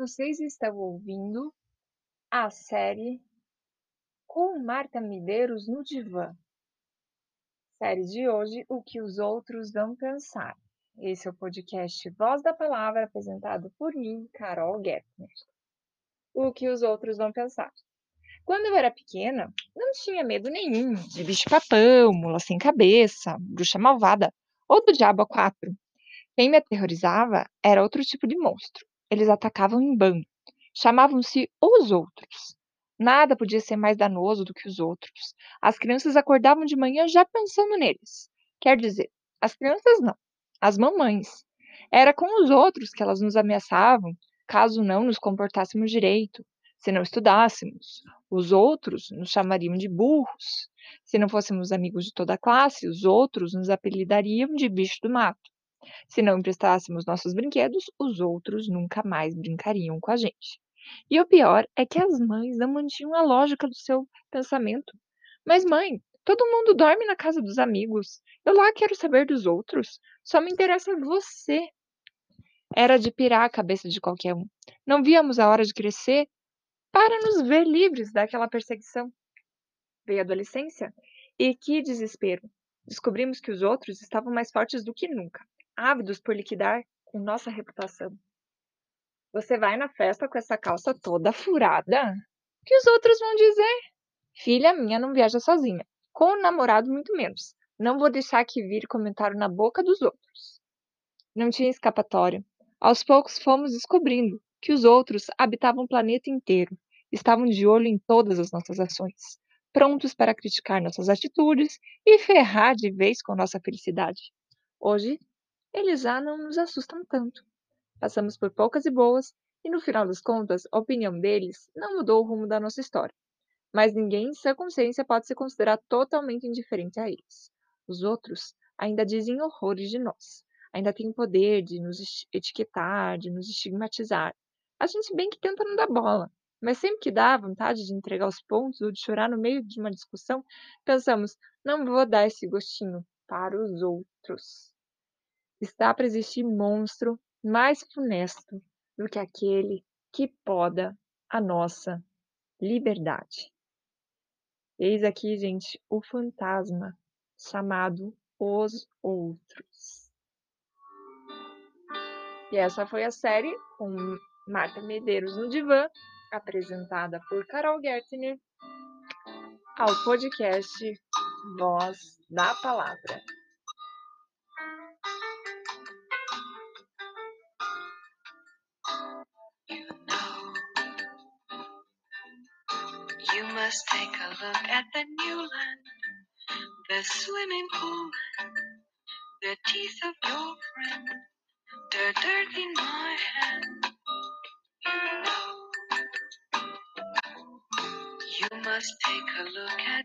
Vocês estão ouvindo a série Com Marta Medeiros no Divã. Série de hoje, O que os outros vão pensar. Esse é o podcast Voz da Palavra, apresentado por mim, Carol Gettner. O que os outros vão pensar. Quando eu era pequena, não tinha medo nenhum de bicho-papão, mula sem cabeça, bruxa malvada ou do diabo a quatro. Quem me aterrorizava era outro tipo de monstro. Eles atacavam em bando. Chamavam-se os outros. Nada podia ser mais danoso do que os outros. As crianças acordavam de manhã já pensando neles. Quer dizer, as crianças não, as mamães. Era com os outros que elas nos ameaçavam, caso não nos comportássemos direito, se não estudássemos. Os outros nos chamariam de burros. Se não fôssemos amigos de toda a classe, os outros nos apelidariam de bicho do mato. Se não emprestássemos nossos brinquedos, os outros nunca mais brincariam com a gente. E o pior é que as mães não mantinham a lógica do seu pensamento. Mas, mãe, todo mundo dorme na casa dos amigos. Eu lá quero saber dos outros. Só me interessa você. Era de pirar a cabeça de qualquer um. Não víamos a hora de crescer para nos ver livres daquela perseguição. Veio a adolescência e que desespero! Descobrimos que os outros estavam mais fortes do que nunca ávidos por liquidar com nossa reputação. Você vai na festa com essa calça toda furada? O que os outros vão dizer? Filha minha não viaja sozinha, com o namorado muito menos. Não vou deixar que vire comentário na boca dos outros. Não tinha escapatória. Aos poucos fomos descobrindo que os outros habitavam o planeta inteiro, estavam de olho em todas as nossas ações, prontos para criticar nossas atitudes e ferrar de vez com nossa felicidade. Hoje eles já não nos assustam tanto. Passamos por poucas e boas, e no final das contas, a opinião deles não mudou o rumo da nossa história. Mas ninguém em sua consciência pode se considerar totalmente indiferente a eles. Os outros ainda dizem horrores de nós, ainda têm o poder de nos etiquetar, de nos estigmatizar. A gente bem que tenta não dar bola, mas sempre que dá vontade de entregar os pontos ou de chorar no meio de uma discussão, pensamos: não vou dar esse gostinho para os outros está para existir monstro mais funesto do que aquele que poda a nossa liberdade. Eis aqui, gente, o fantasma chamado Os Outros. E essa foi a série com Marta Medeiros no divã, apresentada por Carol Gertner, ao podcast Voz da Palavra. You must take a look at the new land, the swimming pool, the teeth of your friend, the dirt in my hand. You know. You must take a look at